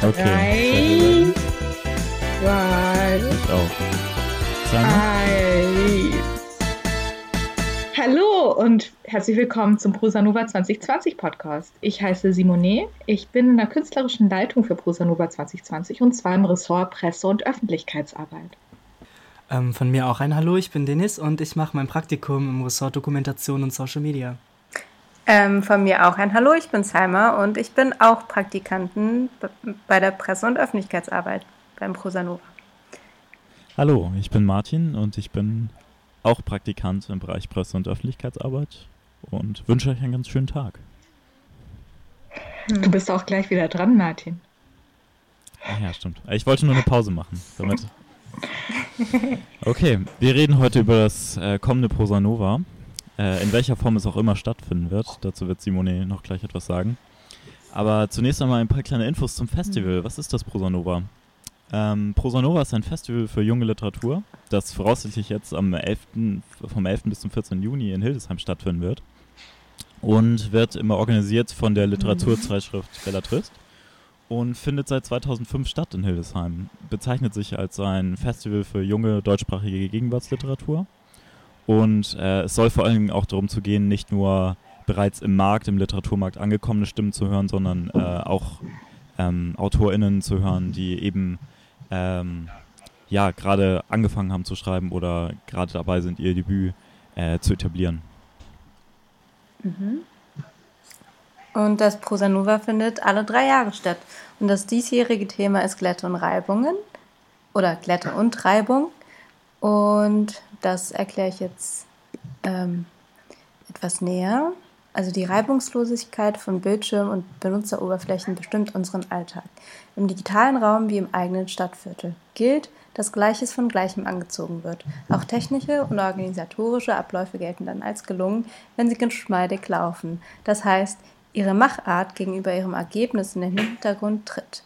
Okay. Drei, zwei, Ich auch. Eins. Hallo und herzlich willkommen zum Prosanova 2020 Podcast. Ich heiße Simone. Ich bin in der künstlerischen Leitung für Prosanova 2020 und zwar im Ressort Presse- und Öffentlichkeitsarbeit. Ähm, von mir auch ein Hallo, ich bin Denis und ich mache mein Praktikum im Ressort Dokumentation und Social Media. Ähm, von mir auch ein Hallo, ich bin Salma und ich bin auch Praktikantin b- bei der Presse- und Öffentlichkeitsarbeit beim Prosanova. Hallo, ich bin Martin und ich bin auch Praktikant im Bereich Presse- und Öffentlichkeitsarbeit und wünsche euch einen ganz schönen Tag. Du bist auch gleich wieder dran, Martin. Ah ja, stimmt. Ich wollte nur eine Pause machen, damit. Okay, wir reden heute über das äh, kommende Prosanova. Äh, in welcher Form es auch immer stattfinden wird. Dazu wird Simone noch gleich etwas sagen. Aber zunächst einmal ein paar kleine Infos zum Festival. Was ist das Prosanova? Ähm, Prosanova ist ein Festival für junge Literatur, das voraussichtlich jetzt am 11., vom 11. bis zum 14. Juni in Hildesheim stattfinden wird. Und wird immer organisiert von der Literaturzeitschrift Bellatrist und findet seit 2005 statt in Hildesheim. Bezeichnet sich als ein Festival für junge deutschsprachige Gegenwartsliteratur. Und äh, es soll vor allen Dingen auch darum zu gehen, nicht nur bereits im Markt, im Literaturmarkt angekommene Stimmen zu hören, sondern äh, auch ähm, AutorInnen zu hören, die eben ähm, ja gerade angefangen haben zu schreiben oder gerade dabei sind, ihr Debüt äh, zu etablieren. Und das Prosanova findet alle drei Jahre statt. Und das diesjährige Thema ist Glätte und Reibungen oder Glätte und Reibung. Und das erkläre ich jetzt ähm, etwas näher. Also die Reibungslosigkeit von Bildschirm und Benutzeroberflächen bestimmt unseren Alltag. Im digitalen Raum wie im eigenen Stadtviertel gilt, dass Gleiches von Gleichem angezogen wird. Auch technische und organisatorische Abläufe gelten dann als gelungen, wenn sie geschmeidig laufen. Das heißt, ihre Machart gegenüber ihrem Ergebnis in den Hintergrund tritt.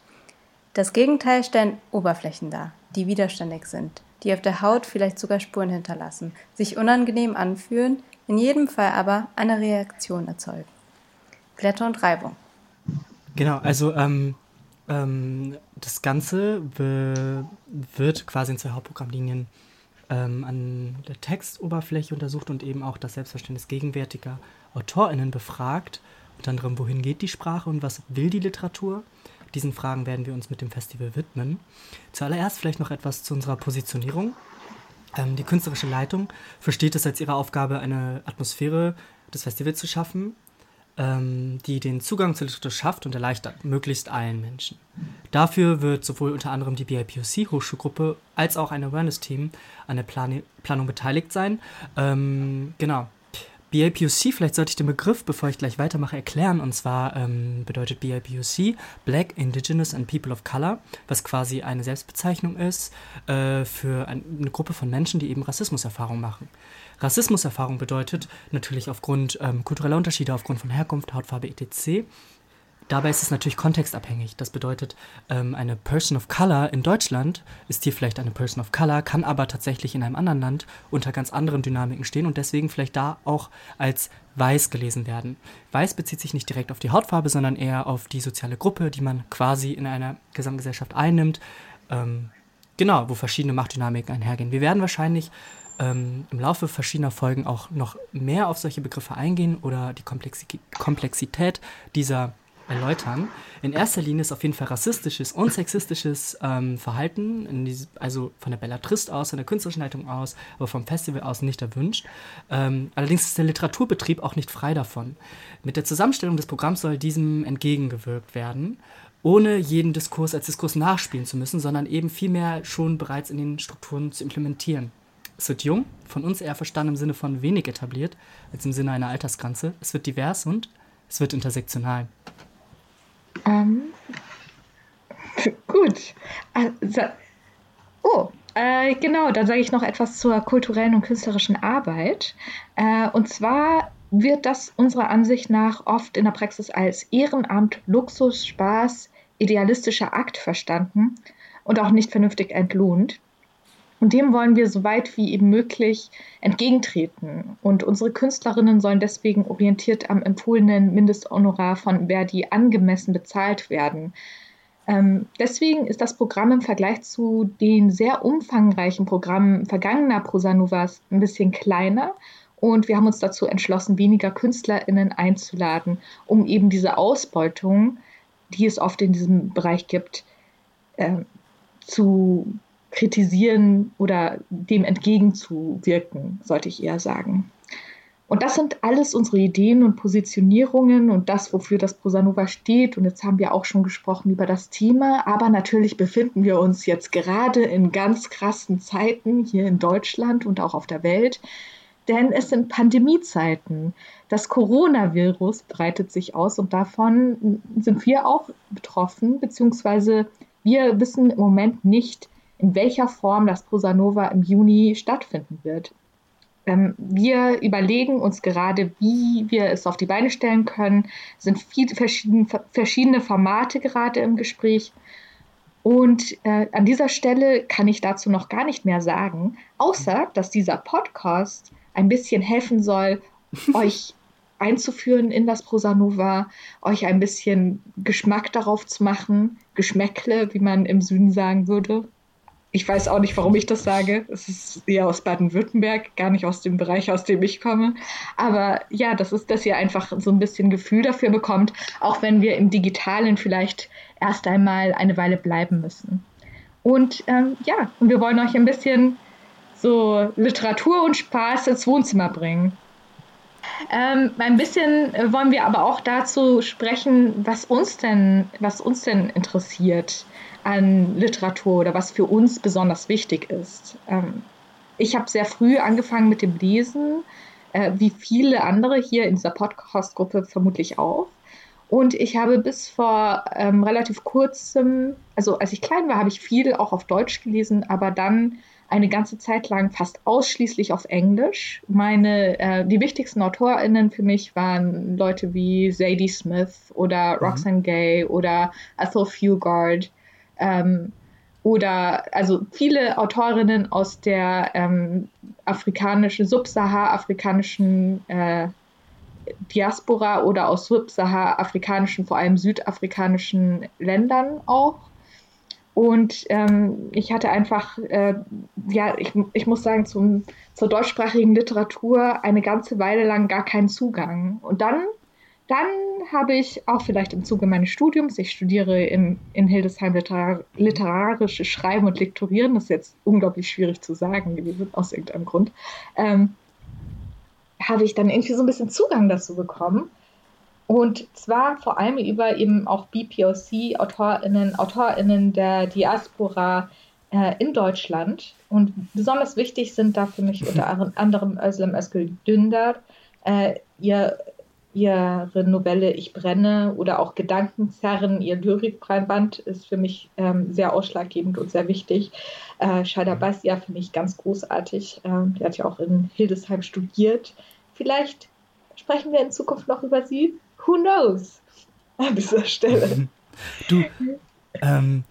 Das Gegenteil stellen Oberflächen dar, die widerständig sind, die auf der Haut vielleicht sogar Spuren hinterlassen, sich unangenehm anfühlen, in jedem Fall aber eine Reaktion erzeugen. Glätte und Reibung. Genau, also ähm, ähm, das Ganze wird quasi in zwei Hauptprogrammlinien ähm, an der Textoberfläche untersucht und eben auch das Selbstverständnis gegenwärtiger AutorInnen befragt. Unter anderem, wohin geht die Sprache und was will die Literatur? Diesen Fragen werden wir uns mit dem Festival widmen. Zuallererst vielleicht noch etwas zu unserer Positionierung. Ähm, die künstlerische Leitung versteht es als ihre Aufgabe, eine Atmosphäre des Festivals zu schaffen, ähm, die den Zugang zur Literatur schafft und erleichtert, möglichst allen Menschen. Dafür wird sowohl unter anderem die BIPOC Hochschulgruppe als auch ein Awareness-Team an der Plani Planung beteiligt sein. Ähm, genau. BIPOC, vielleicht sollte ich den Begriff, bevor ich gleich weitermache, erklären. Und zwar ähm, bedeutet BIPOC Black, Indigenous and People of Color, was quasi eine Selbstbezeichnung ist äh, für ein, eine Gruppe von Menschen, die eben Rassismuserfahrung machen. Rassismuserfahrung bedeutet natürlich aufgrund ähm, kultureller Unterschiede, aufgrund von Herkunft, Hautfarbe etc. Dabei ist es natürlich kontextabhängig. Das bedeutet, ähm, eine Person of Color in Deutschland ist hier vielleicht eine Person of Color, kann aber tatsächlich in einem anderen Land unter ganz anderen Dynamiken stehen und deswegen vielleicht da auch als weiß gelesen werden. Weiß bezieht sich nicht direkt auf die Hautfarbe, sondern eher auf die soziale Gruppe, die man quasi in einer Gesamtgesellschaft einnimmt. Ähm, genau, wo verschiedene Machtdynamiken einhergehen. Wir werden wahrscheinlich ähm, im Laufe verschiedener Folgen auch noch mehr auf solche Begriffe eingehen oder die Komplexi Komplexität dieser erläutern. In erster Linie ist auf jeden Fall rassistisches und sexistisches ähm, Verhalten, diese, also von der Bellatrist aus, von der künstlerischen Leitung aus, aber vom Festival aus nicht erwünscht. Ähm, allerdings ist der Literaturbetrieb auch nicht frei davon. Mit der Zusammenstellung des Programms soll diesem entgegengewirkt werden, ohne jeden Diskurs als Diskurs nachspielen zu müssen, sondern eben vielmehr schon bereits in den Strukturen zu implementieren. Es wird jung, von uns eher verstanden im Sinne von wenig etabliert, als im Sinne einer Altersgrenze. Es wird divers und es wird intersektional. Ähm, gut. Also, oh, äh, genau, dann sage ich noch etwas zur kulturellen und künstlerischen Arbeit. Äh, und zwar wird das unserer Ansicht nach oft in der Praxis als Ehrenamt, Luxus, Spaß, idealistischer Akt verstanden und auch nicht vernünftig entlohnt. Und dem wollen wir so weit wie eben möglich entgegentreten. Und unsere Künstlerinnen sollen deswegen orientiert am empfohlenen Mindesthonorar von Verdi angemessen bezahlt werden. Ähm, deswegen ist das Programm im Vergleich zu den sehr umfangreichen Programmen vergangener Prosanovas ein bisschen kleiner. Und wir haben uns dazu entschlossen, weniger KünstlerInnen einzuladen, um eben diese Ausbeutung, die es oft in diesem Bereich gibt, äh, zu kritisieren oder dem entgegenzuwirken, sollte ich eher sagen. Und das sind alles unsere Ideen und Positionierungen und das, wofür das Prosanova steht. Und jetzt haben wir auch schon gesprochen über das Thema. Aber natürlich befinden wir uns jetzt gerade in ganz krassen Zeiten hier in Deutschland und auch auf der Welt. Denn es sind Pandemiezeiten. Das Coronavirus breitet sich aus und davon sind wir auch betroffen, beziehungsweise wir wissen im Moment nicht, in welcher Form das Prosanova im Juni stattfinden wird. Ähm, wir überlegen uns gerade, wie wir es auf die Beine stellen können. Es sind viele verschiedene, verschiedene Formate gerade im Gespräch. Und äh, an dieser Stelle kann ich dazu noch gar nicht mehr sagen, außer dass dieser Podcast ein bisschen helfen soll, euch einzuführen in das Prosanova, euch ein bisschen Geschmack darauf zu machen, Geschmäckle, wie man im Süden sagen würde. Ich weiß auch nicht, warum ich das sage. Es ist eher aus Baden-Württemberg, gar nicht aus dem Bereich, aus dem ich komme. Aber ja, das ist, dass ihr einfach so ein bisschen Gefühl dafür bekommt, auch wenn wir im Digitalen vielleicht erst einmal eine Weile bleiben müssen. Und ähm, ja, und wir wollen euch ein bisschen so Literatur und Spaß ins Wohnzimmer bringen. Ähm, ein bisschen wollen wir aber auch dazu sprechen, was uns denn, was uns denn interessiert an Literatur oder was für uns besonders wichtig ist. Ähm, ich habe sehr früh angefangen mit dem Lesen, äh, wie viele andere hier in dieser Podcast-Gruppe vermutlich auch. Und ich habe bis vor ähm, relativ kurzem, also als ich klein war, habe ich viel auch auf Deutsch gelesen, aber dann eine ganze Zeit lang fast ausschließlich auf Englisch. Meine, äh, die wichtigsten AutorInnen für mich waren Leute wie Zadie Smith oder mhm. Roxane Gay oder Ethel Fugard ähm, oder also viele Autorinnen aus der ähm, afrikanischen, subsahara-afrikanischen äh, Diaspora oder aus subsahara-afrikanischen, vor allem südafrikanischen Ländern auch. Und ähm, ich hatte einfach, äh, ja, ich, ich muss sagen, zum, zur deutschsprachigen Literatur eine ganze Weile lang gar keinen Zugang. Und dann dann habe ich auch vielleicht im Zuge meines Studiums, ich studiere in, in Hildesheim Literar literarisches Schreiben und Lektorieren, das ist jetzt unglaublich schwierig zu sagen gewesen, aus irgendeinem Grund, ähm, habe ich dann irgendwie so ein bisschen Zugang dazu bekommen. Und zwar vor allem über eben auch BPOC, AutorInnen, AutorInnen der Diaspora äh, in Deutschland. Und besonders wichtig sind da für mich unter anderem Özlem Özgül Dündar, äh, ihr ihre Novelle Ich brenne oder auch Gedankenzerren, ihr Lyrikband ist für mich ähm, sehr ausschlaggebend und sehr wichtig. Äh, Shada Basia finde ich ganz großartig. Ähm, die hat ja auch in Hildesheim studiert. Vielleicht sprechen wir in Zukunft noch über sie. Who knows? An dieser Stelle. Du, ähm,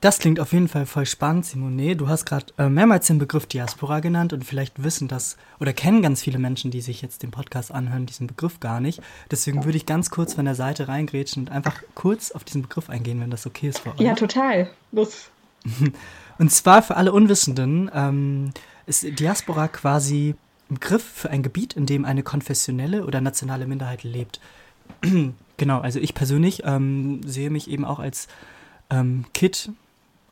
das klingt auf jeden Fall voll spannend, Simone. Du hast gerade äh, mehrmals den Begriff Diaspora genannt und vielleicht wissen das oder kennen ganz viele Menschen, die sich jetzt den Podcast anhören, diesen Begriff gar nicht. Deswegen würde ich ganz kurz von der Seite reingrätschen und einfach kurz auf diesen Begriff eingehen, wenn das okay ist für euch. Ja, total. Los. Und zwar für alle Unwissenden ähm, ist Diaspora quasi ein Begriff für ein Gebiet, in dem eine konfessionelle oder nationale Minderheit lebt. genau, also ich persönlich ähm, sehe mich eben auch als ähm, Kid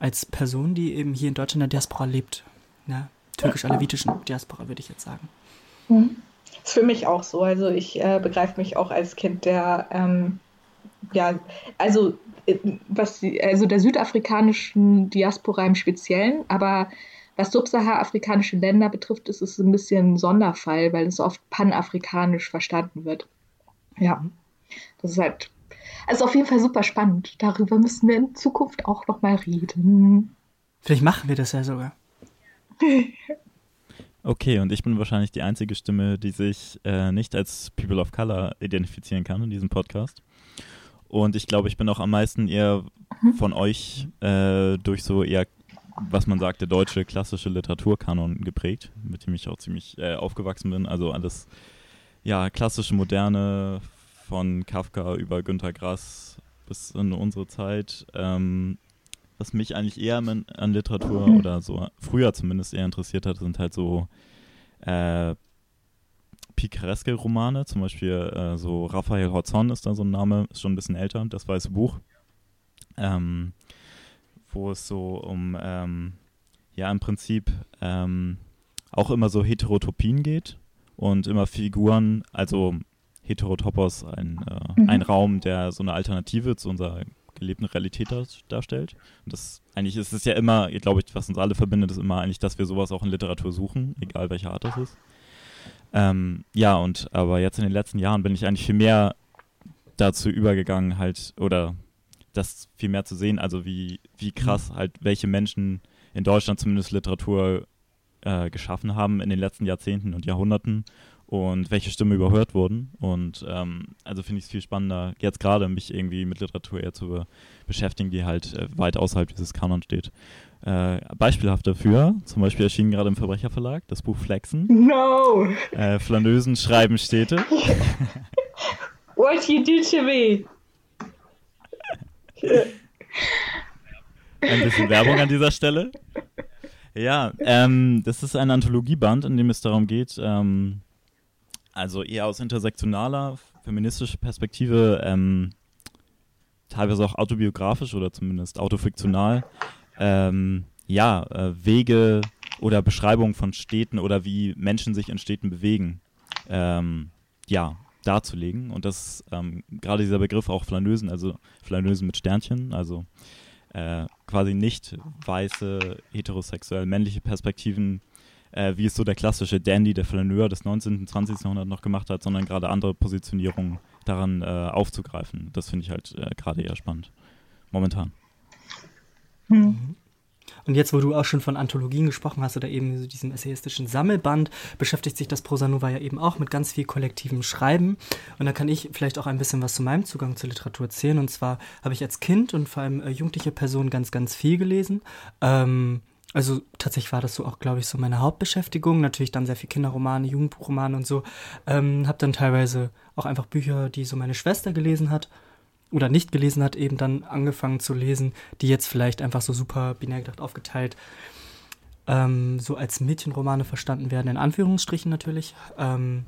als Person, die eben hier in Deutschland in der Diaspora lebt. Ja, türkisch-alevitischen Diaspora, würde ich jetzt sagen. Mhm. Ist für mich auch so. Also ich äh, begreife mich auch als Kind der, ähm, ja, also äh, was also der südafrikanischen Diaspora im Speziellen, aber was subsahara-afrikanische Länder betrifft, ist es ein bisschen ein Sonderfall, weil es oft panafrikanisch verstanden wird. Ja, das ist halt also auf jeden Fall super spannend. Darüber müssen wir in Zukunft auch noch mal reden. Vielleicht machen wir das ja sogar. Okay, und ich bin wahrscheinlich die einzige Stimme, die sich äh, nicht als People of Color identifizieren kann in diesem Podcast. Und ich glaube, ich bin auch am meisten eher mhm. von euch äh, durch so eher, was man sagt, der deutsche klassische Literaturkanon geprägt, mit dem ich auch ziemlich äh, aufgewachsen bin. Also alles, ja, klassische, moderne von Kafka über Günter Grass bis in unsere Zeit. Ähm, was mich eigentlich eher an, Literatur oder so früher zumindest eher interessiert hat, sind halt so äh, pikareske Romane, zum Beispiel äh, so Raphael Horzon ist da so ein Name, ist schon ein bisschen älter, das weiße Buch, ähm, wo es so um, ähm, ja im Prinzip ähm, auch immer so Heterotopien geht und immer Figuren, also Heterotopos, ein, äh, mhm. ein Raum, der so eine Alternative zu unserer gelebten Realität darstellt. Und das eigentlich ist es ja immer, glaube ich, was uns alle verbindet, ist immer eigentlich, dass wir sowas auch in Literatur suchen, egal welche Art das ist. Ähm, ja, und aber jetzt in den letzten Jahren bin ich eigentlich viel mehr dazu übergegangen, halt, oder das viel mehr zu sehen, also wie, wie krass halt welche Menschen in Deutschland zumindest Literatur äh, geschaffen haben in den letzten Jahrzehnten und Jahrhunderten und welche Stimmen überhört wurden. Und ähm, also finde ich es viel spannender, jetzt gerade mich irgendwie mit Literatur eher zu be beschäftigen, die halt äh, weit außerhalb dieses Kanon steht. Äh, beispielhaft dafür, zum Beispiel erschien gerade im Verbrecherverlag das Buch Flexen. No! Äh, Flanösen schreiben Städte. What you do to me? Ein bisschen Werbung an dieser Stelle. Ja, ähm, das ist ein Anthologieband, in dem es darum geht, ähm, also eher aus intersektionaler, feministischer Perspektive, ähm, teilweise auch autobiografisch oder zumindest autofiktional, ähm, ja, äh, Wege oder Beschreibungen von Städten oder wie Menschen sich in Städten bewegen, ähm, ja, darzulegen. Und das ähm, gerade dieser Begriff auch Flanösen, also Flanösen mit Sternchen, also äh, quasi nicht weiße, heterosexuell männliche Perspektiven äh, wie es so der klassische Dandy, der Flaneur des 19. und 20. Jahrhunderts noch gemacht hat, sondern gerade andere Positionierungen daran äh, aufzugreifen. Das finde ich halt äh, gerade eher spannend. Momentan. Mhm. Und jetzt, wo du auch schon von Anthologien gesprochen hast oder eben so diesem essayistischen Sammelband, beschäftigt sich das Prosanova ja eben auch mit ganz viel kollektivem Schreiben. Und da kann ich vielleicht auch ein bisschen was zu meinem Zugang zur Literatur erzählen. Und zwar habe ich als Kind und vor allem äh, jugendliche Person ganz, ganz viel gelesen. Ähm, also tatsächlich war das so auch, glaube ich, so meine Hauptbeschäftigung. Natürlich dann sehr viel Kinderromane, Jugendbuchromane und so. Ähm, habe dann teilweise auch einfach Bücher, die so meine Schwester gelesen hat oder nicht gelesen hat, eben dann angefangen zu lesen, die jetzt vielleicht einfach so super binär gedacht aufgeteilt ähm, so als Mädchenromane verstanden werden, in Anführungsstrichen natürlich. Ähm,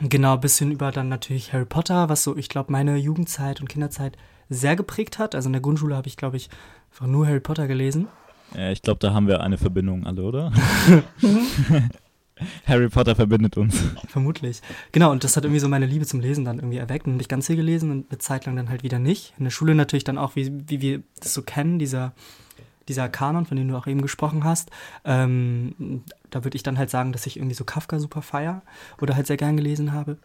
genau, bisschen über dann natürlich Harry Potter, was so, ich glaube, meine Jugendzeit und Kinderzeit sehr geprägt hat. Also in der Grundschule habe ich, glaube ich, einfach nur Harry Potter gelesen. Ja, ich glaube, da haben wir eine Verbindung alle, oder? Harry Potter verbindet uns. Vermutlich. Genau, und das hat irgendwie so meine Liebe zum Lesen dann irgendwie erweckt. Und ich ganz viel gelesen und eine Zeit lang dann halt wieder nicht. In der Schule natürlich dann auch, wie, wie wir das so kennen, dieser, dieser Kanon, von dem du auch eben gesprochen hast. Ähm, da würde ich dann halt sagen, dass ich irgendwie so Kafka super feier oder halt sehr gern gelesen habe.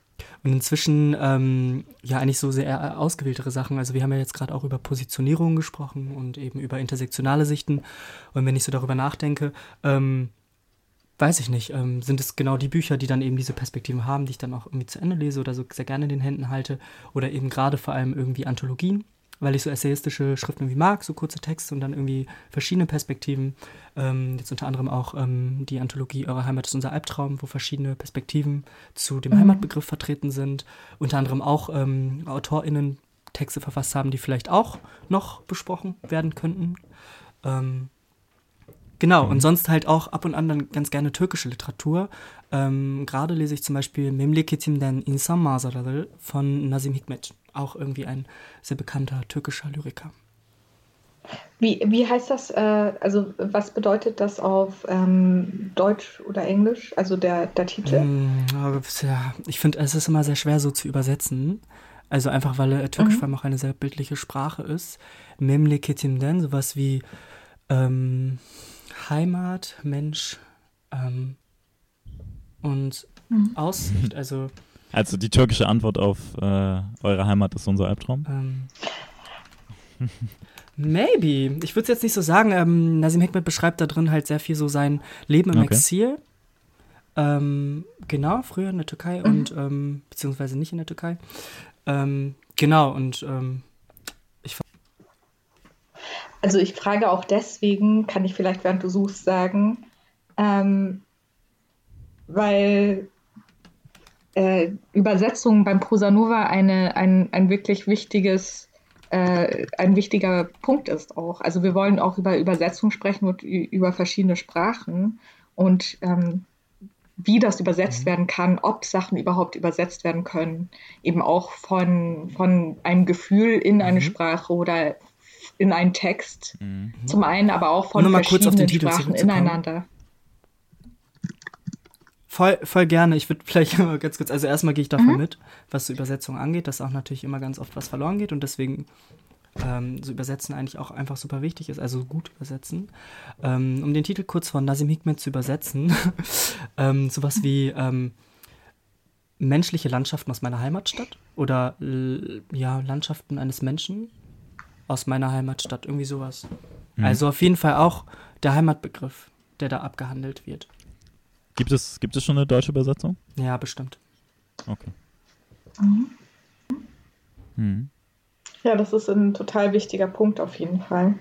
Und inzwischen ähm, ja eigentlich so sehr ausgewähltere Sachen. Also wir haben ja jetzt gerade auch über Positionierungen gesprochen und eben über intersektionale Sichten. Und wenn ich so darüber nachdenke, ähm, weiß ich nicht, ähm, sind es genau die Bücher, die dann eben diese Perspektiven haben, die ich dann auch irgendwie zu Ende lese oder so sehr gerne in den Händen halte. Oder eben gerade vor allem irgendwie Anthologien weil ich so essayistische Schriften irgendwie mag, so kurze Texte und dann irgendwie verschiedene Perspektiven. Ähm, jetzt unter anderem auch ähm, die Anthologie Eure Heimat ist unser Albtraum, wo verschiedene Perspektiven zu dem mhm. Heimatbegriff vertreten sind. Unter anderem auch ähm, AutorInnen Texte verfasst haben, die vielleicht auch noch besprochen werden könnten. Ähm, Genau, mhm. und sonst halt auch ab und an dann ganz gerne türkische Literatur. Ähm, Gerade lese ich zum Beispiel Memleketimden İnsan Manzaraları von Nazim Hikmet auch irgendwie ein sehr bekannter türkischer Lyriker. Wie, wie heißt das, äh, also was bedeutet das auf ähm, Deutsch oder Englisch, also der, der Titel? Mm, ja, ich finde, es ist immer sehr schwer so zu übersetzen. Also einfach, weil äh, Türkisch mhm. vor allem auch eine sehr bildliche Sprache ist. Memleketimden, sowas wie ähm, Heimat, Mensch ähm, und mhm. Aussicht, also also die türkische Antwort auf äh, eure Heimat ist unser Albtraum? Ähm, maybe. Ich würde es jetzt nicht so sagen. Ähm, Nazim Hikmet beschreibt da drin halt sehr viel so sein Leben im okay. Exil. Ähm, genau, früher in der Türkei mhm. und ähm, beziehungsweise nicht in der Türkei. Ähm, genau, und ähm, ich Also ich frage auch deswegen, kann ich vielleicht, während du suchst, sagen, ähm, weil äh, Übersetzung beim Prosanova eine, ein, ein wirklich wichtiges äh, ein wichtiger Punkt ist auch. Also wir wollen auch über Übersetzung sprechen und über verschiedene Sprachen und ähm, wie das übersetzt mhm. werden kann, ob Sachen überhaupt übersetzt werden können, eben auch von, von einem Gefühl in eine mhm. Sprache oder in einen Text. Mhm. Zum einen, aber auch von verschiedenen Sprachen ineinander. Voll, voll gerne. Ich würde vielleicht ganz kurz, also erstmal gehe ich davon mhm. mit, was so Übersetzung angeht, dass auch natürlich immer ganz oft was verloren geht und deswegen ähm, so Übersetzen eigentlich auch einfach super wichtig ist, also gut übersetzen. Ähm, um den Titel kurz von Nazim Hikmet zu übersetzen, ähm, sowas wie ähm, menschliche Landschaften aus meiner Heimatstadt oder ja, Landschaften eines Menschen aus meiner Heimatstadt, irgendwie sowas. Mhm. Also auf jeden Fall auch der Heimatbegriff, der da abgehandelt wird. Gibt es, gibt es schon eine deutsche Übersetzung? Ja, bestimmt. Okay. Mhm. Mhm. Ja, das ist ein total wichtiger Punkt auf jeden Fall.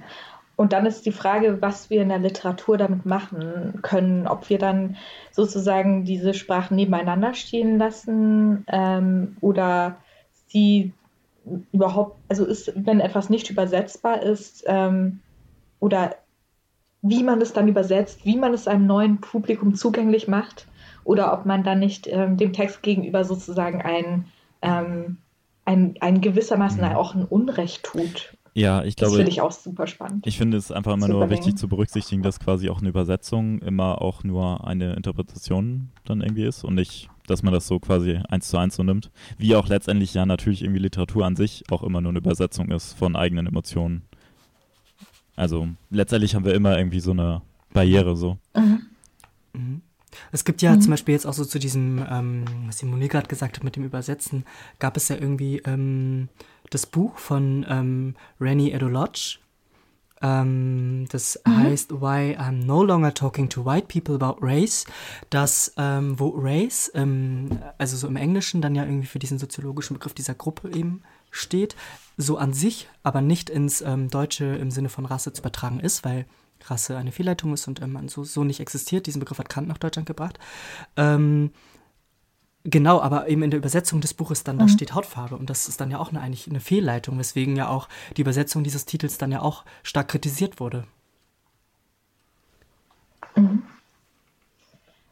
Und dann ist die Frage, was wir in der Literatur damit machen können, ob wir dann sozusagen diese Sprachen nebeneinander stehen lassen ähm, oder sie überhaupt, also ist, wenn etwas nicht übersetzbar ist ähm, oder wie man es dann übersetzt, wie man es einem neuen Publikum zugänglich macht oder ob man dann nicht ähm, dem Text gegenüber sozusagen ein, ähm, ein, ein gewissermaßen mhm. auch ein Unrecht tut. Ja, ich glaube. Das finde ich auch super spannend. Ich finde es einfach immer nur wichtig zu berücksichtigen, dass quasi auch eine Übersetzung immer auch nur eine Interpretation dann irgendwie ist und nicht, dass man das so quasi eins zu eins so nimmt. Wie auch letztendlich ja natürlich irgendwie Literatur an sich auch immer nur eine Übersetzung ist von eigenen Emotionen. Also letztendlich haben wir immer irgendwie so eine Barriere so. Mhm. Mhm. Es gibt ja mhm. zum Beispiel jetzt auch so zu diesem, ähm, was Simone gerade gesagt hat mit dem Übersetzen, gab es ja irgendwie ähm, das Buch von ähm, Rennie Edolodge. Ähm, das mhm. heißt Why I'm No Longer Talking to White People About Race. Das, ähm, wo Race, ähm, also so im Englischen dann ja irgendwie für diesen soziologischen Begriff dieser Gruppe eben steht, so an sich aber nicht ins ähm, Deutsche im Sinne von Rasse zu übertragen ist, weil Rasse eine Fehlleitung ist und ähm, so, so nicht existiert. Diesen Begriff hat Kant nach Deutschland gebracht. Ähm, genau, aber eben in der Übersetzung des Buches dann, mhm. da steht Hautfarbe und das ist dann ja auch eine, eigentlich eine Fehlleitung, weswegen ja auch die Übersetzung dieses Titels dann ja auch stark kritisiert wurde.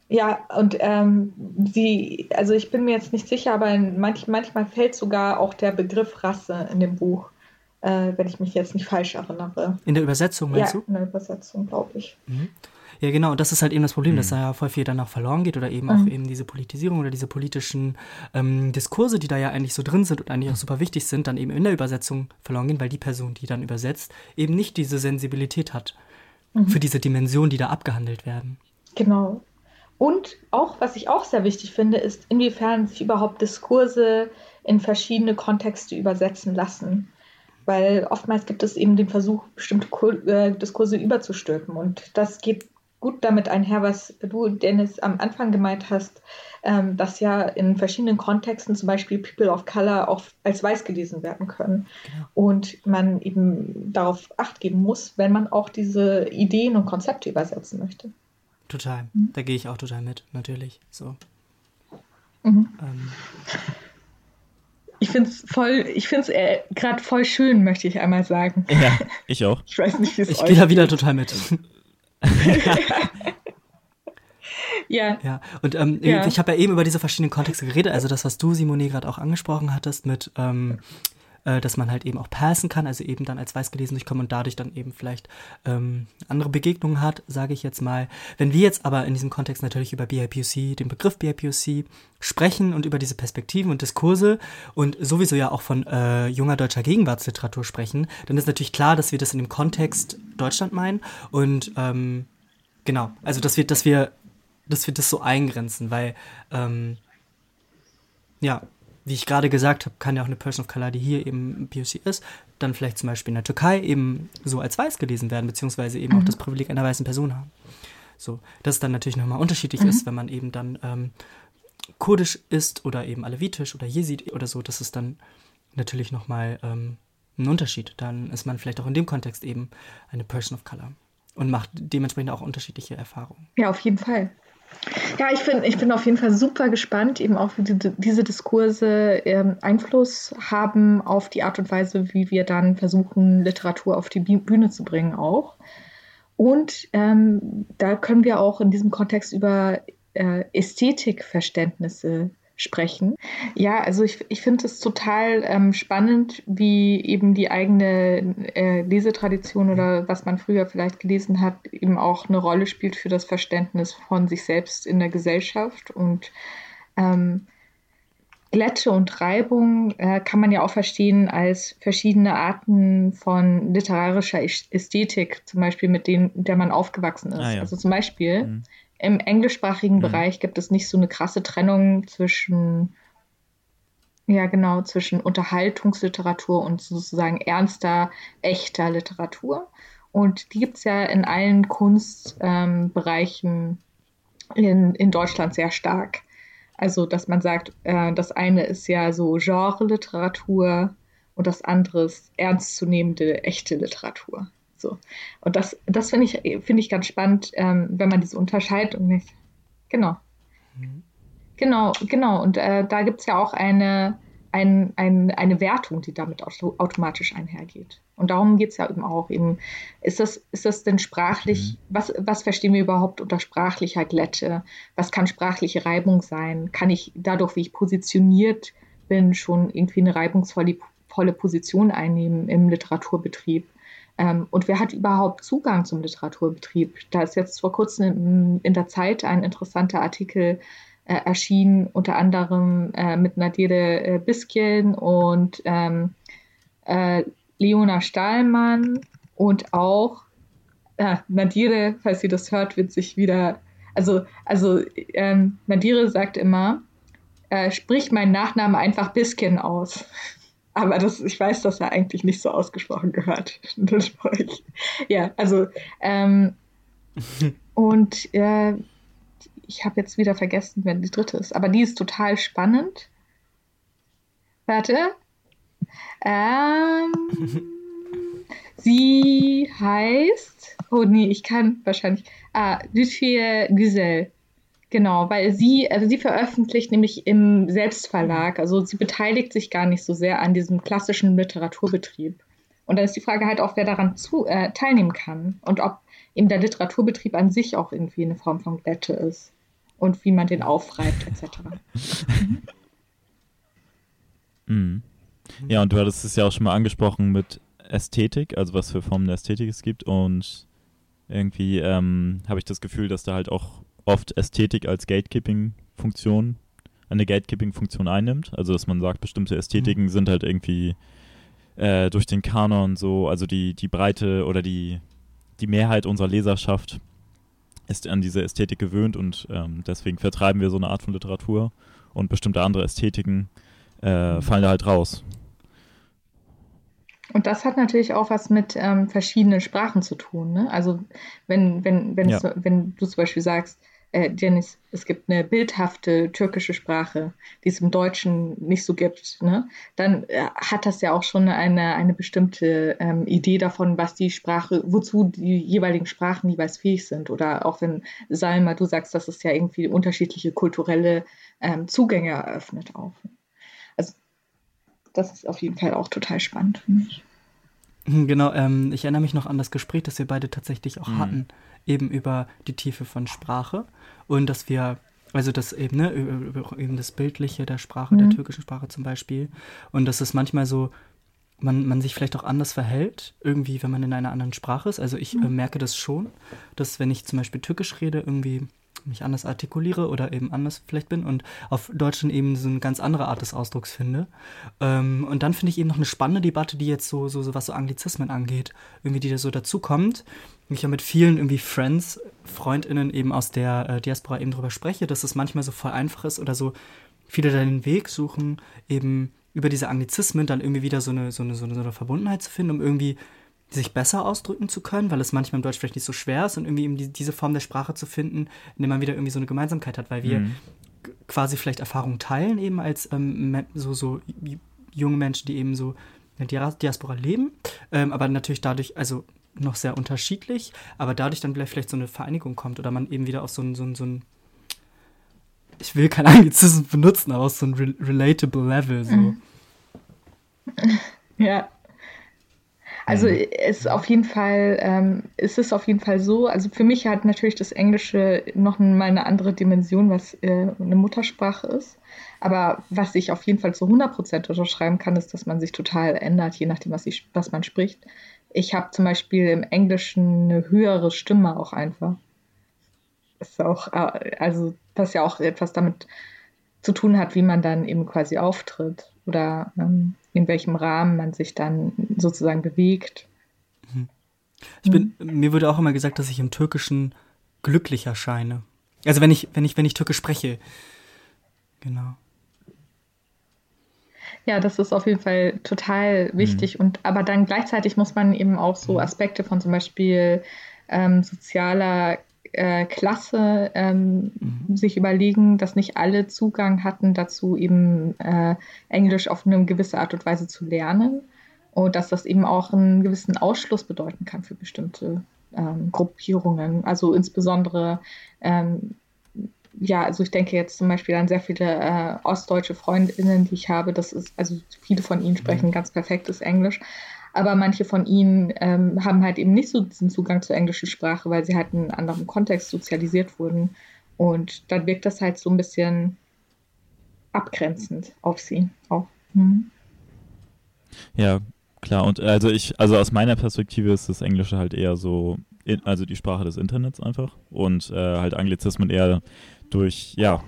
Ja, und ähm, sie, also ich bin mir jetzt nicht sicher, aber manch, manchmal fällt sogar auch der Begriff Rasse in dem Buch, äh, wenn ich mich jetzt nicht falsch erinnere. In der Übersetzung, meinst ja, du? in der Übersetzung, glaube ich. Mhm. Ja, genau, und das ist halt eben das Problem, mhm. dass da ja voll viel danach verloren geht oder eben mhm. auch eben diese Politisierung oder diese politischen ähm, Diskurse, die da ja eigentlich so drin sind und eigentlich auch super wichtig sind, dann eben in der Übersetzung verloren gehen, weil die Person, die dann übersetzt, eben nicht diese Sensibilität hat mhm. für diese Dimensionen, die da abgehandelt werden. Genau, und auch, was ich auch sehr wichtig finde, ist, inwiefern sich überhaupt Diskurse in verschiedene Kontexte übersetzen lassen. Weil oftmals gibt es eben den Versuch, bestimmte äh, Diskurse überzustülpen. Und das geht gut damit einher, was du, Dennis, am Anfang gemeint hast, ähm, dass ja in verschiedenen Kontexten zum Beispiel People of Color auch als weiß gelesen werden können. Genau. Und man eben darauf acht geben muss, wenn man auch diese Ideen und Konzepte übersetzen möchte. Total. Mhm. Da gehe ich auch total mit, natürlich. So. Mhm. Ähm. Ich finde es voll, ich finde es äh, gerade voll schön, möchte ich einmal sagen. Ja, ich auch. ich weiß nicht, wie es Ich gehe da wieder total mit. ja. Ja, und ähm, ja. ich habe ja eben über diese verschiedenen Kontexte geredet, also das, was du, Simone, gerade auch angesprochen hattest mit ähm, äh, dass man halt eben auch passen kann, also eben dann als weiß gelesen durchkommen und dadurch dann eben vielleicht ähm, andere Begegnungen hat, sage ich jetzt mal. Wenn wir jetzt aber in diesem Kontext natürlich über BIPOC, den Begriff BIPOC sprechen und über diese Perspektiven und Diskurse und sowieso ja auch von äh, junger deutscher Gegenwartsliteratur sprechen, dann ist natürlich klar, dass wir das in dem Kontext Deutschland meinen und ähm, genau, also dass wir, dass wir, dass wir das so eingrenzen, weil ähm, ja, wie ich gerade gesagt habe, kann ja auch eine Person of Color, die hier eben POC ist, dann vielleicht zum Beispiel in der Türkei eben so als weiß gelesen werden, beziehungsweise eben mhm. auch das Privileg einer weißen Person haben. So, dass es dann natürlich nochmal unterschiedlich mhm. ist, wenn man eben dann ähm, kurdisch ist oder eben alevitisch oder Jesid oder so, das ist dann natürlich nochmal ähm, ein Unterschied. Dann ist man vielleicht auch in dem Kontext eben eine Person of Color und macht dementsprechend auch unterschiedliche Erfahrungen. Ja, auf jeden Fall. Ja, ich bin, ich bin auf jeden Fall super gespannt, eben auch wie die, diese Diskurse ähm, Einfluss haben auf die Art und Weise, wie wir dann versuchen, Literatur auf die Bühne zu bringen auch. Und ähm, da können wir auch in diesem Kontext über äh, Ästhetikverständnisse sprechen. Ja, also ich, ich finde es total ähm, spannend, wie eben die eigene äh, Lesetradition oder was man früher vielleicht gelesen hat, eben auch eine Rolle spielt für das Verständnis von sich selbst in der Gesellschaft. Und ähm, Glätte und Reibung äh, kann man ja auch verstehen als verschiedene Arten von literarischer Ästhetik, zum Beispiel mit denen, der man aufgewachsen ist. Ah, ja. Also zum Beispiel mhm im englischsprachigen mhm. Bereich gibt es nicht so eine krasse Trennung zwischen, ja genau, zwischen Unterhaltungsliteratur und sozusagen ernster, echter Literatur. Und die gibt es ja in allen Kunstbereichen ähm, in, in Deutschland sehr stark. Also, dass man sagt, äh, das eine ist ja so Genre-Literatur und das andere ist ernstzunehmende, echte Literatur. So. Und das, das finde ich, find ich ganz spannend, ähm, wenn man diese Unterscheidung nicht. Genau. Mhm. Genau, genau. Und äh, da gibt es ja auch eine, ein, ein, eine Wertung, die damit automatisch einhergeht. Und darum geht es ja eben auch. Eben, ist, das, ist das denn sprachlich, mhm. was, was verstehen wir überhaupt unter sprachlicher Glätte? Was kann sprachliche Reibung sein? Kann ich dadurch, wie ich positioniert bin, schon irgendwie eine reibungsvolle Position einnehmen im Literaturbetrieb? Ähm, und wer hat überhaupt Zugang zum Literaturbetrieb? Da ist jetzt vor kurzem in, der Zeit ein interessanter Artikel äh, erschienen, unter anderem äh, mit Nadire äh, Biskien und ähm, äh, Leona Stahlmann und auch äh, Nadire, falls sie das hört, wird sich wieder, also, also ähm, Nadire sagt immer, äh, sprich meinen Nachnamen einfach Biskin aus. Aber das, ich weiß, dass er eigentlich nicht so ausgesprochen gehört. ja, also ähm, und äh, ich habe jetzt wieder vergessen, wer die dritte ist. Aber die ist total spannend. Warte. Ähm, sie heißt. Oh nee, ich kann wahrscheinlich. Ah, Lütfier Güzel. Genau, weil sie, also sie veröffentlicht nämlich im Selbstverlag, also sie beteiligt sich gar nicht so sehr an diesem klassischen Literaturbetrieb. Und dann ist die Frage halt auch, wer daran zu, äh, teilnehmen kann und ob eben der Literaturbetrieb an sich auch irgendwie eine Form von Glätte ist und wie man den aufreibt, etc. mhm. Ja, und du hattest es ja auch schon mal angesprochen mit Ästhetik, also was für Formen der Ästhetik es gibt und irgendwie ähm, habe ich das Gefühl, dass da halt auch oft Ästhetik als Gatekeeping-Funktion, eine Gatekeeping-Funktion einnimmt. Also dass man sagt, bestimmte Ästhetiken mhm. sind halt irgendwie äh, durch den Kanon so, also die, die Breite oder die, die Mehrheit unserer Leserschaft ist an diese Ästhetik gewöhnt und ähm, deswegen vertreiben wir so eine Art von Literatur und bestimmte andere Ästhetiken äh, mhm. fallen da halt raus. Und das hat natürlich auch was mit ähm, verschiedenen Sprachen zu tun. Ne? Also wenn, wenn, wenn, ja. wenn du zum Beispiel sagst, äh, Dennis, es gibt eine bildhafte türkische Sprache, die es im Deutschen nicht so gibt, ne? dann äh, hat das ja auch schon eine, eine bestimmte ähm, Idee davon, was die Sprache, wozu die jeweiligen Sprachen jeweils fähig sind. Oder auch wenn, Salma, du sagst, dass es ja irgendwie unterschiedliche kulturelle ähm, Zugänge eröffnet auch. Also das ist auf jeden Fall auch total spannend für mich. Genau, ähm, ich erinnere mich noch an das Gespräch, das wir beide tatsächlich auch mhm. hatten, eben über die Tiefe von Sprache und dass wir, also das eben, ne, eben das Bildliche der Sprache, mhm. der türkischen Sprache zum Beispiel und dass es manchmal so, man, man sich vielleicht auch anders verhält, irgendwie, wenn man in einer anderen Sprache ist. Also ich äh, mhm. merke das schon, dass wenn ich zum Beispiel Türkisch rede, irgendwie mich anders artikuliere oder eben anders vielleicht bin und auf Deutsch eben so eine ganz andere Art des Ausdrucks finde. Ähm, und dann finde ich eben noch eine spannende Debatte, die jetzt so, so, so was so Anglizismen angeht, irgendwie die da so dazukommt. Ich ja mit vielen irgendwie Friends, FreundInnen eben aus der äh, Diaspora eben drüber spreche, dass es manchmal so voll einfach ist oder so viele da den Weg suchen, eben über diese Anglizismen dann irgendwie wieder so eine, so eine, so eine, so eine Verbundenheit zu finden, um irgendwie sich besser ausdrücken zu können, weil es manchmal im Deutsch vielleicht nicht so schwer ist und irgendwie eben die, diese Form der Sprache zu finden, in der man wieder irgendwie so eine Gemeinsamkeit hat, weil wir mhm. quasi vielleicht Erfahrungen teilen, eben als ähm, so, so junge Menschen, die eben so in der Diaspora leben, ähm, aber natürlich dadurch, also noch sehr unterschiedlich, aber dadurch dann vielleicht so eine Vereinigung kommt oder man eben wieder auf so ein, so ein, so ein ich will kein Anglizismus benutzen, aber so ein re relatable Level so. Mhm. Ja. Also mhm. ist auf jeden Fall, ähm, ist es auf jeden Fall so. Also für mich hat natürlich das Englische noch mal eine andere Dimension, was äh, eine Muttersprache ist. Aber was ich auf jeden Fall zu 100% unterschreiben kann, ist, dass man sich total ändert, je nachdem, was, ich, was man spricht. Ich habe zum Beispiel im Englischen eine höhere Stimme auch einfach. Das ist auch, äh, also das ja auch etwas damit zu tun hat, wie man dann eben quasi auftritt oder ähm, in welchem Rahmen man sich dann sozusagen bewegt. Mhm. Ich bin, mhm. mir wurde auch immer gesagt, dass ich im Türkischen glücklicher scheine. Also wenn ich, wenn ich, wenn ich Türkisch spreche. Genau. Ja, das ist auf jeden Fall total wichtig. Mhm. Und aber dann gleichzeitig muss man eben auch so mhm. Aspekte von zum Beispiel ähm, sozialer äh, Klasse ähm, mhm. sich überlegen, dass nicht alle Zugang hatten dazu, eben äh, Englisch auf eine gewisse Art und Weise zu lernen und dass das eben auch einen gewissen Ausschluss bedeuten kann für bestimmte ähm, Gruppierungen. Also insbesondere, ähm, ja, also ich denke jetzt zum Beispiel an sehr viele äh, ostdeutsche Freundinnen, die ich habe. Das ist, also viele von ihnen sprechen mhm. ganz perfektes Englisch aber manche von ihnen ähm, haben halt eben nicht so diesen Zugang zur englischen Sprache, weil sie halt in einem anderen Kontext sozialisiert wurden. Und dann wirkt das halt so ein bisschen abgrenzend auf sie auch. Mhm. Ja, klar. Und also ich, also aus meiner Perspektive ist das Englische halt eher so, also die Sprache des Internets einfach und äh, halt Anglizismen eher durch, ja,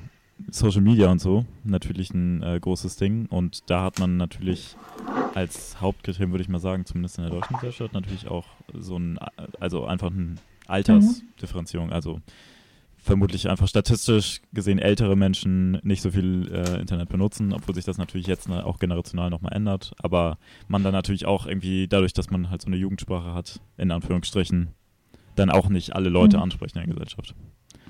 Social Media und so natürlich ein äh, großes Ding. Und da hat man natürlich als Hauptkriterium, würde ich mal sagen, zumindest in der deutschen Gesellschaft, natürlich auch so ein, also einfach eine Altersdifferenzierung. Also vermutlich einfach statistisch gesehen ältere Menschen nicht so viel äh, Internet benutzen, obwohl sich das natürlich jetzt auch generational nochmal ändert. Aber man dann natürlich auch irgendwie dadurch, dass man halt so eine Jugendsprache hat, in Anführungsstrichen, dann auch nicht alle Leute mhm. ansprechen in der Gesellschaft.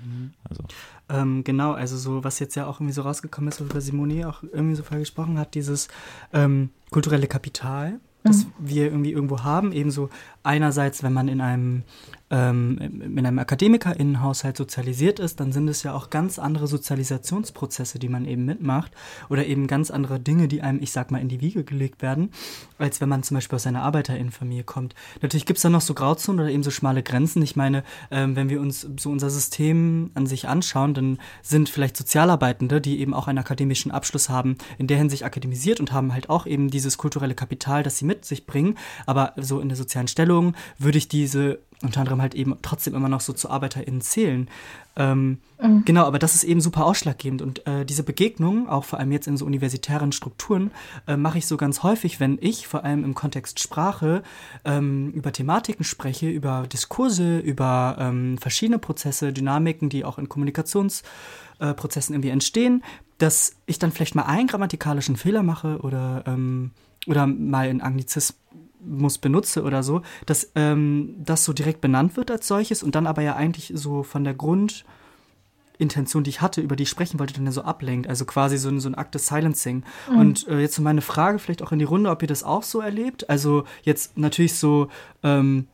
Mhm. Also. Ähm, genau, also so, was jetzt ja auch irgendwie so rausgekommen ist, worüber Simone auch irgendwie so vorher gesprochen hat, dieses ähm, kulturelle Kapital, das mhm. wir irgendwie irgendwo haben, ebenso einerseits, wenn man in einem ähm, in einem Akademikerinnenhaushalt sozialisiert ist, dann sind es ja auch ganz andere Sozialisationsprozesse, die man eben mitmacht oder eben ganz andere Dinge, die einem, ich sag mal, in die Wiege gelegt werden, als wenn man zum Beispiel aus einer Arbeiterinnenfamilie kommt. Natürlich gibt es da noch so Grauzonen oder eben so schmale Grenzen. Ich meine, ähm, wenn wir uns so unser System an sich anschauen, dann sind vielleicht Sozialarbeitende, die eben auch einen akademischen Abschluss haben, in der Hinsicht akademisiert und haben halt auch eben dieses kulturelle Kapital, das sie mit sich bringen. Aber so in der sozialen Stellung würde ich diese unter anderem halt eben trotzdem immer noch so zu ArbeiterInnen zählen. Ähm, mhm. Genau, aber das ist eben super ausschlaggebend. Und äh, diese Begegnung, auch vor allem jetzt in so universitären Strukturen, äh, mache ich so ganz häufig, wenn ich vor allem im Kontext Sprache ähm, über Thematiken spreche, über Diskurse, über ähm, verschiedene Prozesse, Dynamiken, die auch in Kommunikationsprozessen äh, irgendwie entstehen, dass ich dann vielleicht mal einen grammatikalischen Fehler mache oder, ähm, oder mal in Anglizismus muss benutze oder so, dass ähm, das so direkt benannt wird als solches und dann aber ja eigentlich so von der Grundintention, die ich hatte, über die ich sprechen wollte, dann ja so ablenkt. Also quasi so, ein, so ein Akt des Silencing. Mhm. Und äh, jetzt so meine Frage vielleicht auch in die Runde, ob ihr das auch so erlebt. Also jetzt natürlich so, ähm,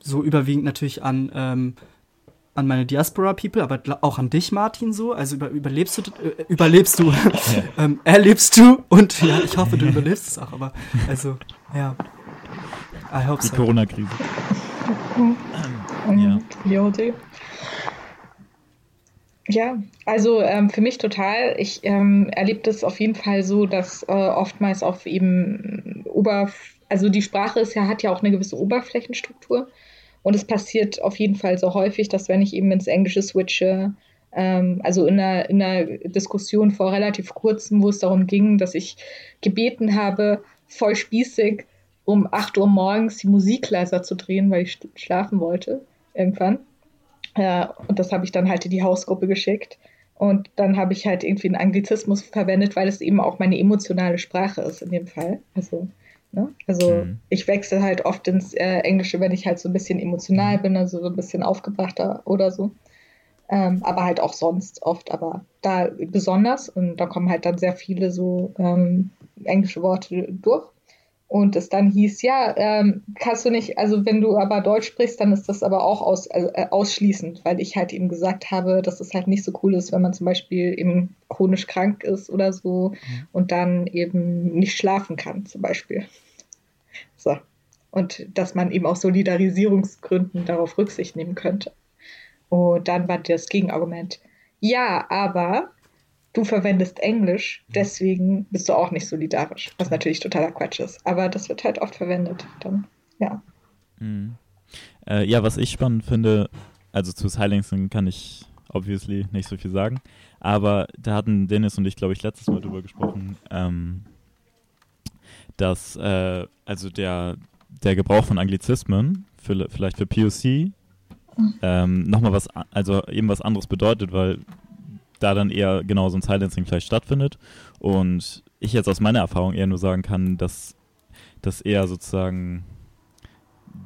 so überwiegend natürlich an ähm, an meine Diaspora-People, aber auch an dich, Martin, so. Also über, überlebst du, äh, überlebst du, ähm, erlebst du und ja, ich hoffe, du überlebst es auch, aber also, ja. I hope Die so. Corona-Krise. ja. Ja, also ähm, für mich total. Ich ähm, erlebe das auf jeden Fall so, dass äh, oftmals auf eben Oberf also die Sprache ist ja, hat ja auch eine gewisse Oberflächenstruktur. Und es passiert auf jeden Fall so häufig, dass wenn ich eben ins Englische switche, ähm, also in einer, in einer Diskussion vor relativ kurzem, wo es darum ging, dass ich gebeten habe, voll spießig um 8 Uhr morgens die Musik leiser zu drehen, weil ich schlafen wollte, irgendwann. Äh, und das habe ich dann halt in die Hausgruppe geschickt. Und dann habe ich halt irgendwie einen Anglizismus verwendet, weil es eben auch meine emotionale Sprache ist in dem Fall. Also Ne? Also mhm. ich wechsle halt oft ins äh, Englische, wenn ich halt so ein bisschen emotional mhm. bin, also so ein bisschen aufgebrachter oder so. Ähm, aber halt auch sonst oft, aber da besonders und da kommen halt dann sehr viele so ähm, englische Worte durch. Und es dann hieß, ja, ähm, kannst du nicht, also wenn du aber Deutsch sprichst, dann ist das aber auch aus, äh, ausschließend, weil ich halt eben gesagt habe, dass es halt nicht so cool ist, wenn man zum Beispiel eben chronisch krank ist oder so mhm. und dann eben nicht schlafen kann, zum Beispiel. So. Und dass man eben aus Solidarisierungsgründen darauf Rücksicht nehmen könnte. Und dann war das Gegenargument, ja, aber du verwendest Englisch, deswegen bist du auch nicht solidarisch, was natürlich totaler Quatsch ist. Aber das wird halt oft verwendet. Dann, ja. Mhm. Äh, ja, was ich spannend finde, also zu Silencing kann ich obviously nicht so viel sagen, aber da hatten Dennis und ich, glaube ich, letztes Mal drüber gesprochen, ähm, dass äh, also der, der Gebrauch von Anglizismen für, vielleicht für POC mhm. ähm, nochmal was, also eben was anderes bedeutet, weil da dann eher genau so ein Silencing vielleicht stattfindet. Und ich jetzt aus meiner Erfahrung eher nur sagen kann, dass das eher sozusagen,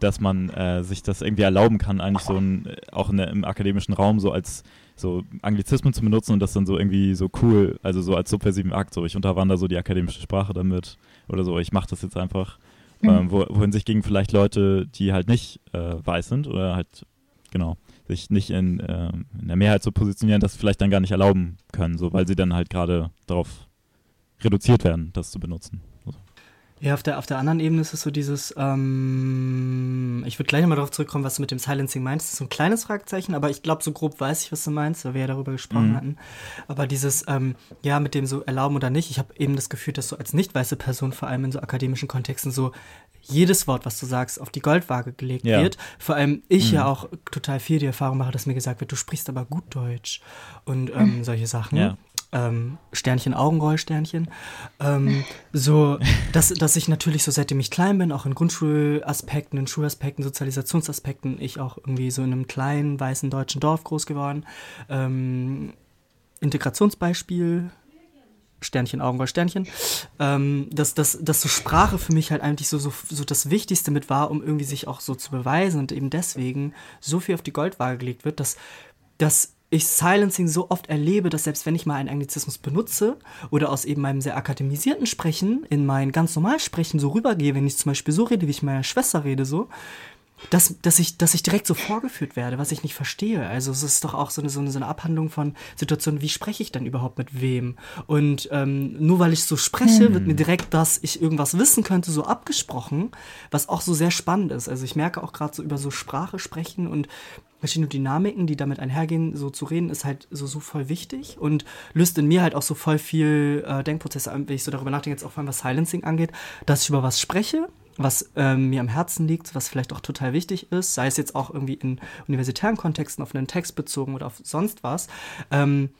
dass man äh, sich das irgendwie erlauben kann, eigentlich so ein, äh, auch in der, im akademischen Raum so als so Anglizismen zu benutzen und das dann so irgendwie so cool, also so als subversiven Akt, so ich unterwandere so die akademische Sprache damit oder so, ich mache das jetzt einfach. Mhm. Ähm, wo, wohin sich gegen vielleicht Leute, die halt nicht äh, weiß sind oder halt, genau, sich nicht in, äh, in der Mehrheit zu positionieren, das vielleicht dann gar nicht erlauben können, so weil sie dann halt gerade darauf reduziert werden, das zu benutzen. Ja, auf der, auf der anderen Ebene ist es so dieses, ähm, ich würde gleich nochmal darauf zurückkommen, was du mit dem Silencing meinst. Das ist so ein kleines Fragezeichen, aber ich glaube, so grob weiß ich, was du meinst, weil wir ja darüber gesprochen mhm. hatten. Aber dieses, ähm, ja, mit dem so erlauben oder nicht, ich habe eben das Gefühl, dass so als nicht weiße Person, vor allem in so akademischen Kontexten, so jedes Wort, was du sagst, auf die Goldwaage gelegt ja. wird. Vor allem ich mhm. ja auch total viel die Erfahrung mache, dass mir gesagt wird, du sprichst aber gut Deutsch und ähm, mhm. solche Sachen. Ja. Ähm, Sternchen, Augenroll, Sternchen. Ähm, so, dass, dass ich natürlich so seitdem ich klein bin, auch in Grundschulaspekten, in Schulaspekten, Sozialisationsaspekten, ich auch irgendwie so in einem kleinen weißen deutschen Dorf groß geworden. Ähm, Integrationsbeispiel, Sternchen, Augenroll, Sternchen, ähm, dass, dass, dass so Sprache für mich halt eigentlich so, so, so das Wichtigste mit war, um irgendwie sich auch so zu beweisen und eben deswegen so viel auf die Goldwaage gelegt wird, dass, dass ich Silencing so oft erlebe, dass selbst wenn ich mal einen Anglizismus benutze oder aus eben meinem sehr akademisierten Sprechen in mein ganz normal Sprechen so rübergehe, wenn ich zum Beispiel so rede, wie ich meiner Schwester rede, so, dass, dass, ich, dass ich direkt so vorgeführt werde, was ich nicht verstehe. Also es ist doch auch so eine, so eine, so eine Abhandlung von Situationen, wie spreche ich denn überhaupt mit wem? Und ähm, nur weil ich so spreche, hm. wird mir direkt, dass ich irgendwas wissen könnte, so abgesprochen, was auch so sehr spannend ist. Also ich merke auch gerade so über so Sprache sprechen und verschiedene Dynamiken, die damit einhergehen, so zu reden, ist halt so, so voll wichtig und löst in mir halt auch so voll viel äh, Denkprozesse an, wenn ich so darüber nachdenke, jetzt auch vor allem was Silencing angeht, dass ich über was spreche was ähm, mir am Herzen liegt, was vielleicht auch total wichtig ist, sei es jetzt auch irgendwie in universitären Kontexten auf einen Text bezogen oder auf sonst was, ähm,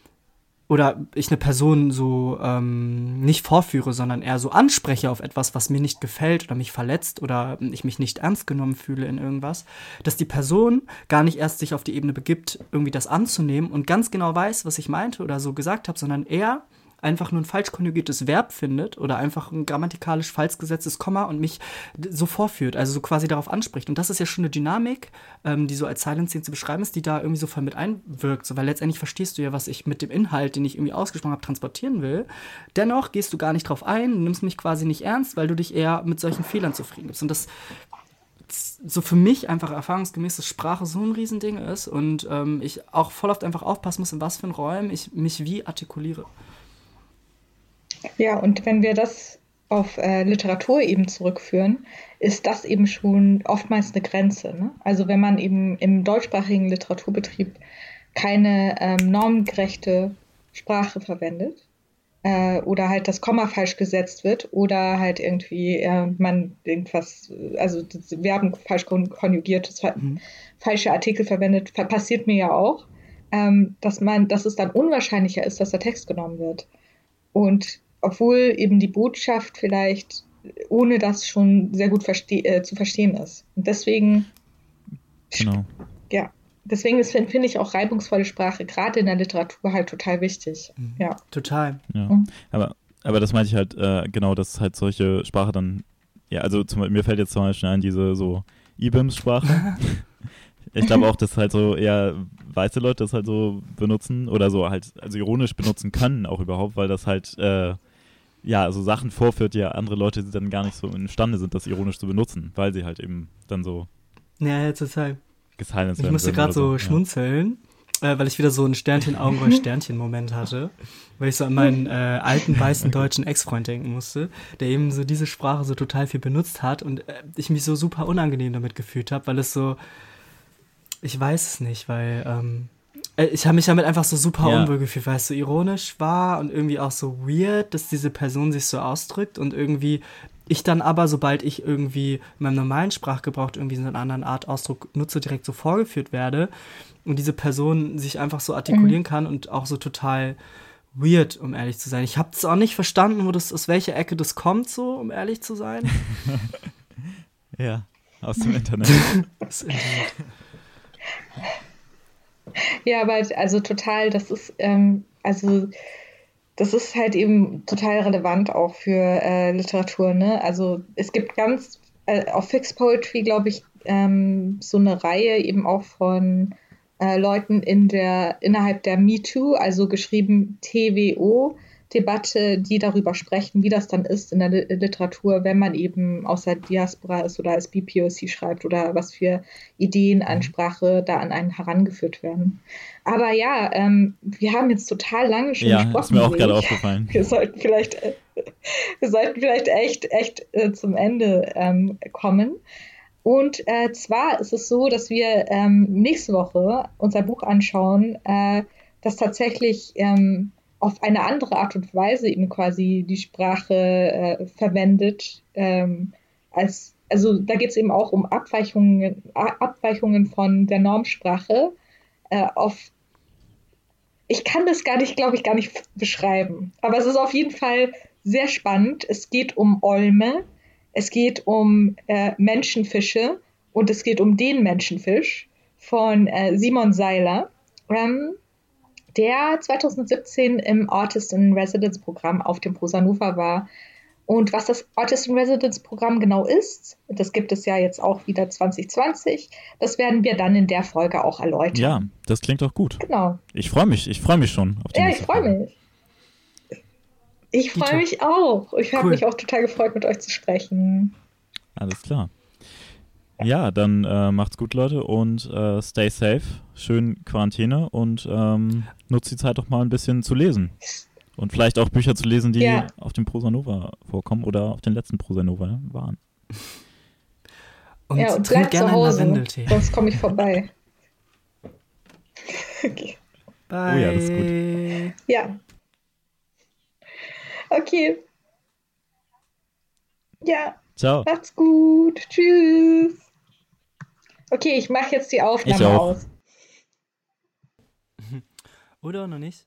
oder ich eine Person so ähm, nicht vorführe, sondern eher so anspreche auf etwas, was mir nicht gefällt oder mich verletzt oder ich mich nicht ernst genommen fühle in irgendwas, dass die Person gar nicht erst sich auf die Ebene begibt, irgendwie das anzunehmen und ganz genau weiß, was ich meinte oder so gesagt habe, sondern eher einfach nur ein falsch konjugiertes Verb findet oder einfach ein grammatikalisch falsch gesetztes Komma und mich so vorführt, also so quasi darauf anspricht. Und das ist ja schon eine Dynamik, ähm, die so als Silencing zu beschreiben ist, die da irgendwie so voll mit einwirkt, so, weil letztendlich verstehst du ja, was ich mit dem Inhalt, den ich irgendwie ausgesprochen habe, transportieren will. Dennoch gehst du gar nicht drauf ein, nimmst mich quasi nicht ernst, weil du dich eher mit solchen Fehlern zufrieden gibst. Und das so für mich einfach erfahrungsgemäß, dass Sprache so ein Riesending ist und ähm, ich auch voll oft einfach aufpassen muss, in was für Räumen ich mich wie artikuliere. Ja, und wenn wir das auf äh, Literatur eben zurückführen, ist das eben schon oftmals eine Grenze. Ne? Also wenn man eben im deutschsprachigen Literaturbetrieb keine ähm, normgerechte Sprache verwendet äh, oder halt das Komma falsch gesetzt wird oder halt irgendwie äh, man irgendwas, also Verben falsch konjugiert, mhm. falsche Artikel verwendet, passiert mir ja auch, ähm, dass man, dass es dann unwahrscheinlicher ist, dass der Text genommen wird. Und obwohl eben die Botschaft vielleicht ohne das schon sehr gut verste äh, zu verstehen ist. Und deswegen, genau. ja, deswegen finde ich auch reibungsvolle Sprache gerade in der Literatur halt total wichtig. Mhm. Ja. Total. Ja. Mhm. Aber, aber das meinte ich halt, äh, genau, dass halt solche Sprache dann, ja, also zum, mir fällt jetzt zum Beispiel ein, diese so IBIMS-Sprache. ich glaube auch, dass halt so eher weiße Leute das halt so benutzen oder so halt, also ironisch benutzen können auch überhaupt, weil das halt, äh, ja, also Sachen vorführt, die ja andere Leute dann gar nicht so imstande sind, das ironisch zu benutzen, weil sie halt eben dann so Ja, ja, total. gesilenced Ich musste gerade so ja. schmunzeln, äh, weil ich wieder so einen Sternchen-Augenroll-Sternchen-Moment hatte, weil ich so an meinen äh, alten weißen deutschen Ex-Freund denken musste, der eben so diese Sprache so total viel benutzt hat und äh, ich mich so super unangenehm damit gefühlt habe, weil es so, ich weiß es nicht, weil ähm, äh, ich habe mich damit einfach so super Ja. unwohl gefühlt, weil es so ironisch war und irgendwie auch so weird, dass diese Person sich so ausdrückt und irgendwie ich dann aber, sobald ich irgendwie in meinem normalen Sprachgebrauch irgendwie so eine andere Art Ausdruck nutze, direkt so vorgeführt werde und diese Person sich einfach so artikulieren kann und auch so total weird, um ehrlich zu sein. Ich habe es auch nicht verstanden, wo das, aus welcher Ecke das kommt, so, um ehrlich zu sein. Ja, aus dem Internet. Das Internet. Ja, aber also total, das ist, ähm, also das ist halt eben total relevant auch für äh, Literatur, ne? Also es gibt ganz, äh, auf Fixed Poetry, glaube ich, ähm, so eine Reihe eben auch von äh, Leuten in der, innerhalb der MeToo, also geschrieben TWO, Debatte, die darüber sprechen, wie das dann ist in der Li- Literatur, wenn man eben aus der Diaspora ist oder als BPOC schreibt oder was für Ideen an Sprache da an einen herangeführt werden. Aber ja, ähm, wir haben jetzt total lange schon ja, gesprochen. ist mir auch gerade aufgefallen. Wir sollten vielleicht, äh, wir sollten vielleicht echt, echt äh, zum Ende ähm, kommen. Und äh, zwar ist es so, dass wir ähm, nächste Woche unser Buch anschauen, äh, das tatsächlich ähm, auf eine andere Art und Weise eben quasi die Sprache äh, verwendet. Ähm, als, also da geht es eben auch um Abweichungen, Abweichungen von der Normsprache äh, auf ich kann das gar nicht, glaube ich, gar nicht beschreiben. Aber es ist auf jeden Fall sehr spannend. Es geht um Olme, es geht um äh, Menschenfische und es geht um den Menschenfisch von äh, Simon Seiler, ähm, der 2017 im Artist in Residence Programm auf dem Prosanova war. Und was das Artist in Residence Programm genau ist, das gibt es ja jetzt auch wieder 2020, das werden wir dann in der Folge auch erläutern. Ja, das klingt doch gut. Genau. Ich freue mich, ich freue mich schon auf die Ja, ich freue mich. Ich freue mich auch. Ich habe Cool. mich auch total gefreut, mit euch zu sprechen. Alles klar. Ja, dann äh, macht's gut, Leute, und äh, stay safe. Schön Quarantäne und ähm, nutzt die Zeit doch mal ein bisschen zu lesen. Und vielleicht auch Bücher zu lesen, die Ja. auf dem Prosa Nova vorkommen oder auf den letzten Prosa Nova waren. Und, ja, und trink bleibt zu Hause. Sonst komme ich vorbei. okay. Bye. Oh ja, das ist gut. Ja. Okay. Ja, Ciao. macht's gut. Tschüss. Okay, ich mache jetzt die Aufnahme Ich auch. aus. Oder noch nicht?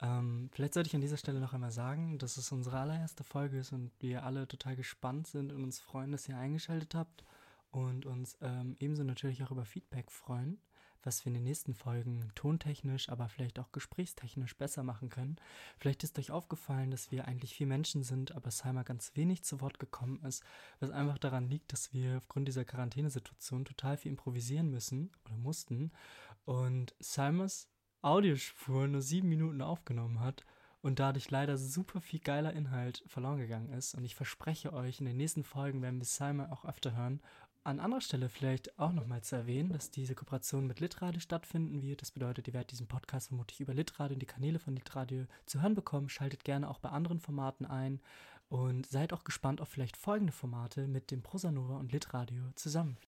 Ähm, vielleicht sollte ich an dieser Stelle noch einmal sagen, dass es unsere allererste Folge ist und wir alle total gespannt sind und uns freuen, dass ihr eingeschaltet habt und uns ähm, ebenso natürlich auch über Feedback freuen, was wir in den nächsten Folgen tontechnisch, aber vielleicht auch gesprächstechnisch besser machen können. Vielleicht ist euch aufgefallen, dass wir eigentlich vier Menschen sind, aber Salma ganz wenig zu Wort gekommen ist, was einfach daran liegt, dass wir aufgrund dieser Quarantänesituation total viel improvisieren müssen oder mussten und Salmas Audiospur nur sieben Minuten aufgenommen hat und dadurch leider super viel geiler Inhalt verloren gegangen ist. Und ich verspreche euch, in den nächsten Folgen werden wir Simon auch öfter hören. An anderer Stelle vielleicht auch nochmal zu erwähnen, dass diese Kooperation mit Litradio stattfinden wird. Das bedeutet, ihr werdet diesen Podcast vermutlich über Litradio und die Kanäle von Litradio zu hören bekommen. Schaltet gerne auch bei anderen Formaten ein und seid auch gespannt auf vielleicht folgende Formate mit dem Prosanova und Litradio zusammen.